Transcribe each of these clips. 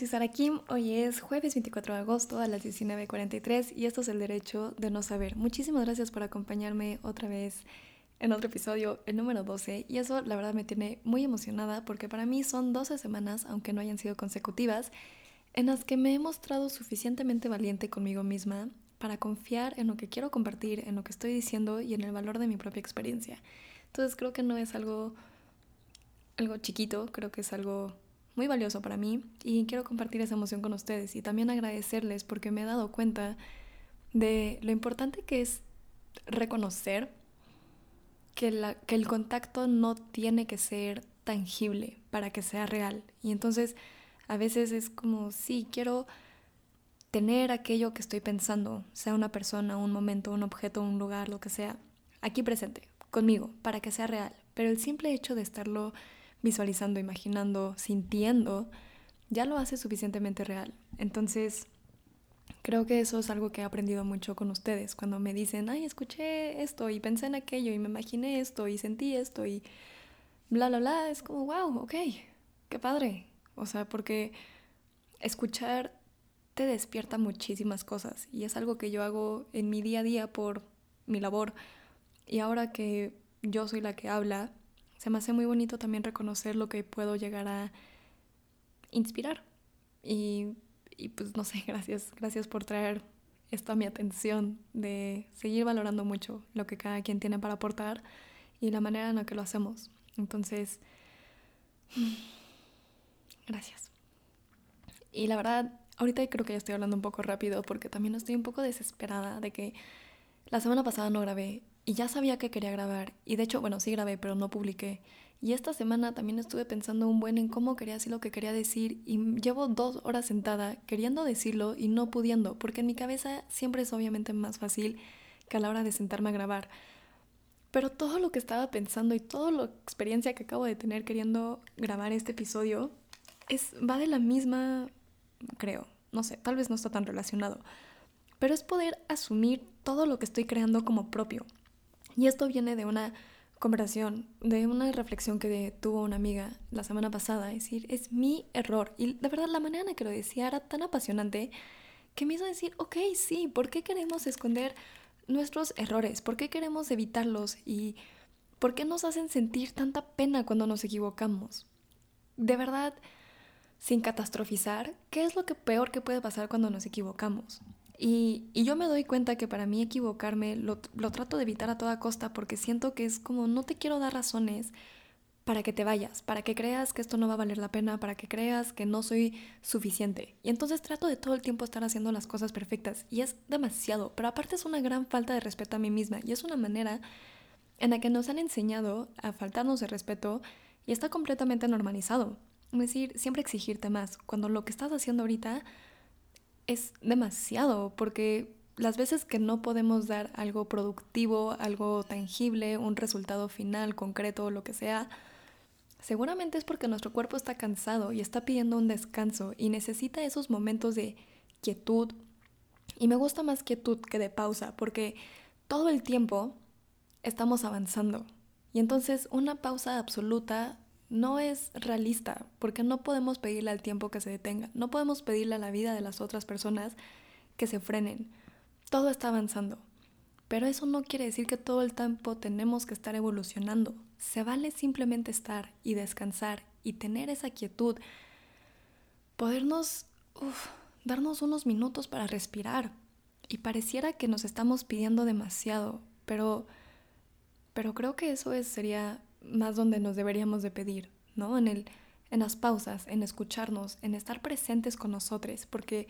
soy Sara Kim. Hoy es jueves 24 de agosto a las 19.43 y esto es el derecho de no saber. Muchísimas gracias por acompañarme otra vez en otro episodio, el número 12. Y eso la verdad me tiene muy emocionada porque para mí son 12 semanas, aunque no hayan sido consecutivas, en las que me he mostrado suficientemente valiente conmigo misma para confiar en lo que quiero compartir, en lo que estoy diciendo y en el valor de mi propia experiencia. Entonces creo que no es algo, algo chiquito, creo que es algo muy valioso para mí y quiero compartir esa emoción con ustedes y también agradecerles porque me he dado cuenta de lo importante que es reconocer que, la, que el contacto no tiene que ser tangible para que sea real. Y entonces a veces es como, sí, quiero tener aquello que estoy pensando, sea una persona, un momento, un objeto, un lugar, lo que sea, aquí presente, conmigo, para que sea real. Pero el simple hecho de estarlo visualizando, imaginando, sintiendo, ya lo hace suficientemente real. Entonces, creo que eso es algo que he aprendido mucho con ustedes. Cuando me dicen, ay, escuché esto y pensé en aquello y me imaginé esto y sentí esto y bla, bla, bla, es como, wow, ok, qué padre. O sea, porque escuchar te despierta muchísimas cosas y es algo que yo hago en mi día a día por mi labor. Y ahora que yo soy la que habla, se me hace muy bonito también reconocer lo que puedo llegar a inspirar. Y, y pues no sé, gracias, gracias por traer esto a mi atención, de seguir valorando mucho lo que cada quien tiene para aportar y la manera en la que lo hacemos. Entonces, gracias. Y la verdad, ahorita creo que ya estoy hablando un poco rápido porque también estoy un poco desesperada de que la semana pasada no grabé y ya sabía que quería grabar. Y de hecho, bueno, sí grabé, pero no publiqué. Y esta semana también estuve pensando un buen en cómo quería decir lo que quería decir y llevo dos horas sentada queriendo decirlo y no pudiendo, porque en mi cabeza siempre es obviamente más fácil que a la hora de sentarme a grabar. Pero todo lo que estaba pensando y toda la experiencia que acabo de tener queriendo grabar este episodio es, va de la misma, creo, no sé, tal vez no está tan relacionado, pero es poder asumir todo lo que estoy creando como propio y esto viene de una conversación, de una reflexión que tuvo una amiga la semana pasada, es decir, es mi error. Y de verdad la manera en que lo decía era tan apasionante que me hizo decir, ok, sí, ¿por qué queremos esconder nuestros errores? ¿Por qué queremos evitarlos? ¿Y por qué nos hacen sentir tanta pena cuando nos equivocamos? De verdad, sin catastrofizar, ¿qué es lo que peor que puede pasar cuando nos equivocamos? Y, yo me doy cuenta que para mí equivocarme lo, trato de evitar a toda costa porque siento que es como no te quiero dar razones para que te vayas, para que creas que esto no va a valer la pena, para que creas que no soy suficiente. Y entonces trato de todo el tiempo estar haciendo las cosas perfectas y es demasiado, pero aparte es una gran falta de respeto a mí misma y es una manera en la que nos han enseñado a faltarnos de respeto y está completamente normalizado. Es decir, siempre exigirte más, cuando lo que estás haciendo ahorita es demasiado, porque las veces que no podemos dar algo productivo, algo tangible, un resultado final, concreto, lo que sea, seguramente es porque nuestro cuerpo está cansado y está pidiendo un descanso y necesita esos momentos de quietud. Y me gusta más quietud que de pausa, porque todo el tiempo estamos avanzando. Y entonces una pausa absoluta no es realista, porque no podemos pedirle al tiempo que se detenga, no podemos pedirle a la vida de las otras personas que se frenen. Todo está avanzando, pero eso no quiere decir que todo el tiempo tenemos que estar evolucionando. Se vale simplemente estar y descansar y tener esa quietud, podernos darnos unos minutos para respirar. Y pareciera que nos estamos pidiendo demasiado, pero, pero creo que eso es, sería más donde nos deberíamos de pedir, ¿no? En, el, en las pausas, en escucharnos, en estar presentes con nosotros, porque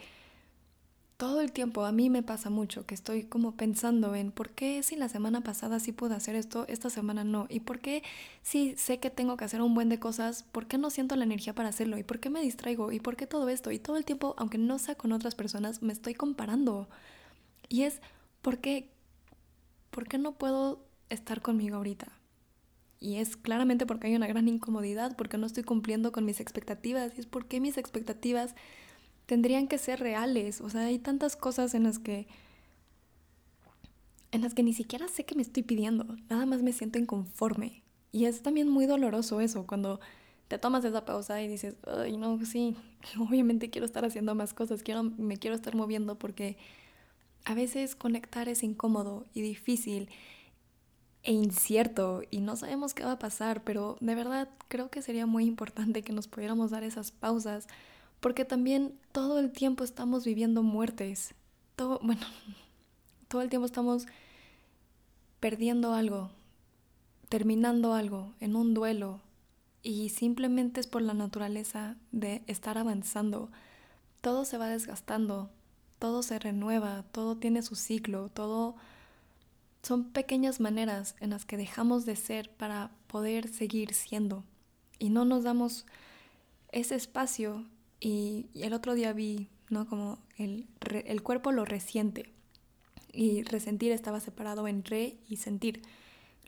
todo el tiempo a mí me pasa mucho que estoy como pensando en por qué si la semana pasada sí pude hacer esto, esta semana no, y por qué si sé que tengo que hacer un buen de cosas, por qué no siento la energía para hacerlo, y por qué me distraigo, y por qué todo esto, y todo el tiempo, aunque no sea con otras personas, me estoy comparando. Y es, ¿por qué? ¿Por qué no puedo estar conmigo ahorita? Y es claramente porque hay una gran incomodidad, porque no estoy cumpliendo con mis expectativas. Y es porque mis expectativas tendrían que ser reales. O sea, hay tantas cosas en las que. en las que ni siquiera sé que me estoy pidiendo. Nada más me siento inconforme. Y es también muy doloroso eso, cuando te tomas esa pausa y dices, ay, no, sí, obviamente quiero estar haciendo más cosas, quiero, me quiero estar moviendo porque a veces conectar es incómodo y difícil e incierto y no sabemos qué va a pasar, pero de verdad creo que sería muy importante que nos pudiéramos dar esas pausas porque también todo el tiempo estamos viviendo muertes. Todo, bueno, todo el tiempo estamos perdiendo algo, terminando algo en un duelo y simplemente es por la naturaleza de estar avanzando. Todo se va desgastando, todo se renueva, todo tiene su ciclo, todo son pequeñas maneras en las que dejamos de ser para poder seguir siendo y no nos damos ese espacio y, el otro día vi, ¿no? Como el, el cuerpo lo resiente y resentir estaba separado en re y sentir.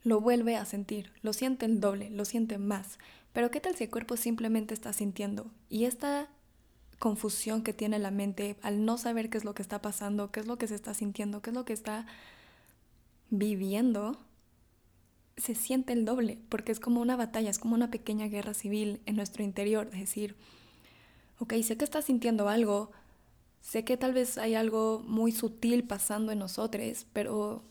Lo vuelve a sentir, lo siente el doble, lo siente más. Pero ¿qué tal si el cuerpo simplemente está sintiendo? Y esta confusión que tiene la mente al no saber qué es lo que está pasando, qué es lo que se está sintiendo, qué es lo que está viviendo, se siente el doble, porque es como una batalla, es como una pequeña guerra civil en nuestro interior, es decir, ok, sé que estás sintiendo algo, sé que tal vez hay algo muy sutil pasando en nosotros, pero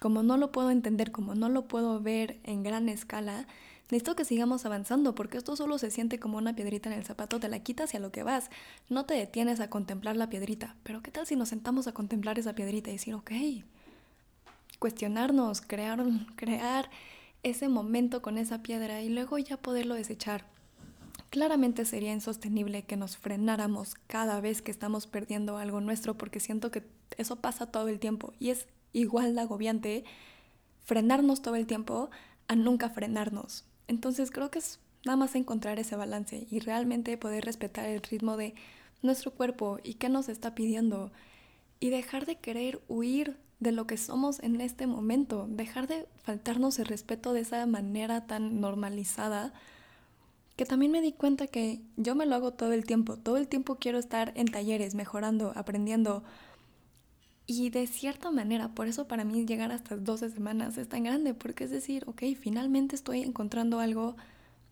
como no lo puedo entender, como no lo puedo ver en gran escala, necesito que sigamos avanzando porque esto solo se siente como una piedrita en el zapato, te la quitas y a lo que vas. No te detienes a contemplar la piedrita, pero ¿qué tal si nos sentamos a contemplar esa piedrita y decir, ok, cuestionarnos, crear, crear ese momento con esa piedra y luego ya poderlo desechar? Claramente sería insostenible que nos frenáramos cada vez que estamos perdiendo algo nuestro porque siento que eso pasa todo el tiempo y es igual de agobiante frenarnos todo el tiempo a nunca frenarnos. Entonces creo que es nada más encontrar ese balance y realmente poder respetar el ritmo de nuestro cuerpo y qué nos está pidiendo y dejar de querer huir de lo que somos en este momento, dejar de faltarnos el respeto de esa manera tan normalizada que también me di cuenta que yo me lo hago todo el tiempo, todo el tiempo quiero estar en talleres, mejorando, aprendiendo, y de cierta manera, por eso para mí llegar hasta 12 semanas es tan grande, porque es decir, ok, finalmente estoy encontrando algo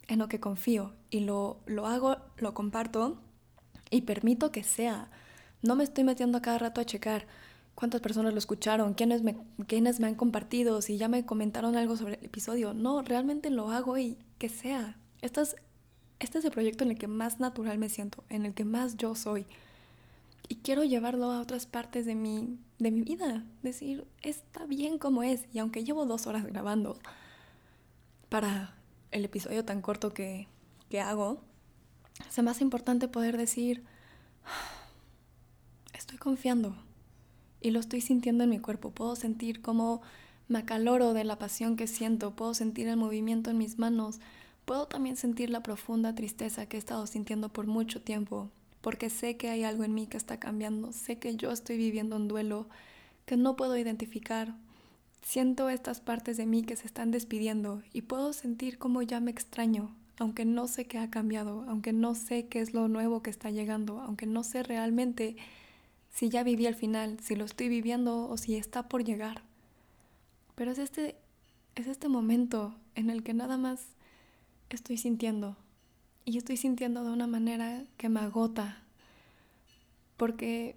en lo que confío y lo, lo hago, lo comparto y permito que sea. No me estoy metiendo cada rato a checar cuántas personas lo escucharon, quiénes me, quiénes me han compartido, si ya me comentaron algo sobre el episodio. No, realmente lo hago y que sea. Este es, este es el proyecto en el que más natural me siento, en el que más yo soy y quiero llevarlo a otras partes de mi, de mi vida. Decir, está bien como es. Y aunque llevo dos horas grabando para el episodio tan corto que, que hago, es más importante poder decir, estoy confiando y lo estoy sintiendo en mi cuerpo. Puedo sentir cómo me acaloro de la pasión que siento, puedo sentir el movimiento en mis manos, puedo también sentir la profunda tristeza que he estado sintiendo por mucho tiempo porque sé que hay algo en mí que está cambiando, sé que yo estoy viviendo un duelo que no puedo identificar. Siento estas partes de mí que se están despidiendo y puedo sentir como ya me extraño, aunque no sé qué ha cambiado, aunque no sé qué es lo nuevo que está llegando, aunque no sé realmente si ya viví al final, si lo estoy viviendo o si está por llegar. Pero es este, es este momento en el que nada más estoy sintiendo, y estoy sintiendo de una manera que me agota, porque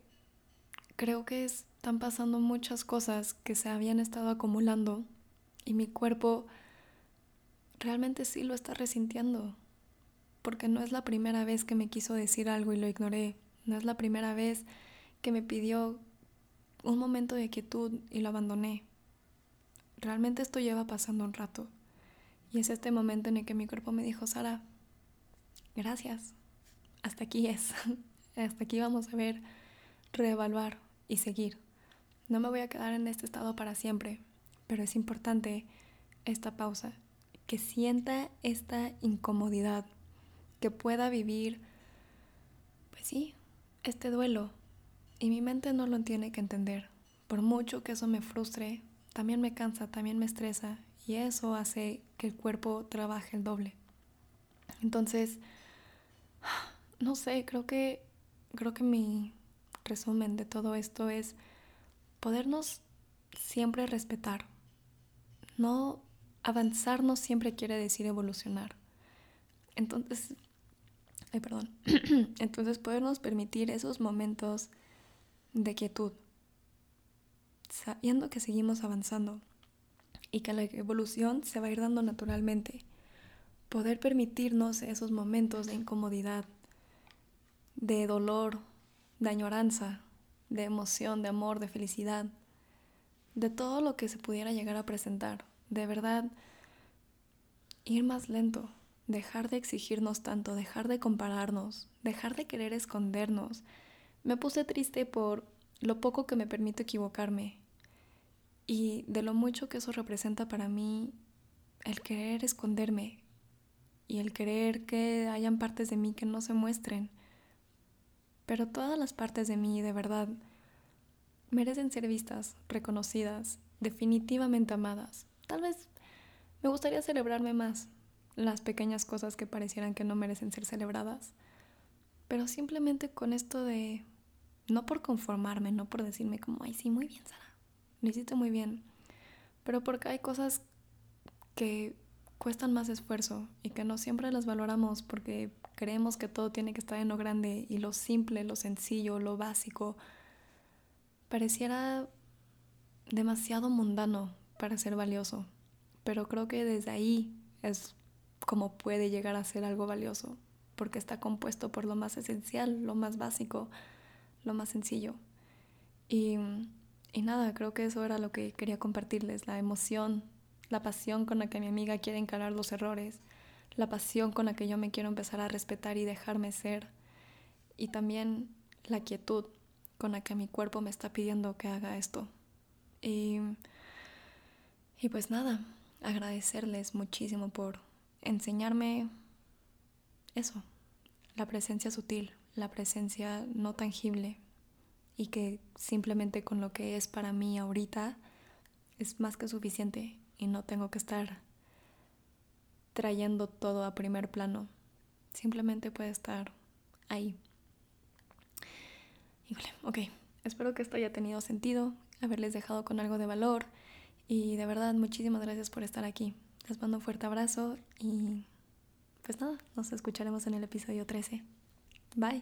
creo que están pasando muchas cosas que se habían estado acumulando y mi cuerpo realmente sí lo está resintiendo, porque no es la primera vez que me quiso decir algo y lo ignoré, no es la primera vez que me pidió un momento de quietud y lo abandoné. Realmente esto lleva pasando un rato. Y es este momento en el que mi cuerpo me dijo, Sara, gracias, hasta aquí es, hasta aquí vamos a ver, reevaluar y seguir. No me voy a quedar en este estado para siempre, pero es importante esta pausa, que sienta esta incomodidad, que pueda vivir, pues sí, este duelo. Y mi mente no lo tiene que entender. Por mucho que eso me frustre, también me cansa, también me estresa y eso hace que el cuerpo trabaje el doble. Entonces, no sé, creo que, creo que mi resumen de todo esto es podernos siempre respetar. No avanzar no siempre quiere decir evolucionar. Entonces, ay, perdón. Entonces podernos permitir esos momentos de quietud, sabiendo que seguimos avanzando y que la evolución se va a ir dando naturalmente. Poder permitirnos esos momentos de incomodidad, de dolor, de añoranza, de emoción, de amor, de felicidad, de todo lo que se pudiera llegar a presentar. De verdad, ir más lento, dejar de exigirnos tanto, dejar de compararnos, dejar de querer escondernos. Me puse triste por lo poco que me permito equivocarme y de lo mucho que eso representa para mí el querer esconderme y el querer que hayan partes de mí que no se muestren. Pero todas las partes de mí, de verdad, merecen ser vistas, reconocidas, definitivamente amadas. Tal vez me gustaría celebrarme más las pequeñas cosas que parecieran que no merecen ser celebradas, pero simplemente con esto de, no por conformarme, no por decirme como, ay, sí, muy bien, Sara, lo hiciste muy bien, pero porque hay cosas que cuestan más esfuerzo y que no siempre las valoramos porque creemos que todo tiene que estar en lo grande y lo simple, lo sencillo, lo básico, pareciera demasiado mundano para ser valioso, pero creo que desde ahí es como puede llegar a ser algo valioso, porque está compuesto por lo más esencial, lo más básico, lo más sencillo. Y, y nada, creo que eso era lo que quería compartirles, la emoción, la pasión con la que mi amiga quiere encarar los errores, la pasión con la que yo me quiero empezar a respetar y dejarme ser, y también la quietud con la que mi cuerpo me está pidiendo que haga esto. Y, y pues nada, agradecerles muchísimo por enseñarme eso, la presencia sutil, la presencia no tangible y que simplemente con lo que es para mí ahorita es más que suficiente y no tengo que estar trayendo todo a primer plano. Simplemente puede estar ahí. Híjole, ok. Espero que esto haya tenido sentido, haberles dejado con algo de valor y de verdad muchísimas gracias por estar aquí. Les mando un fuerte abrazo y pues nada, nos escucharemos en el episodio 13. Bye.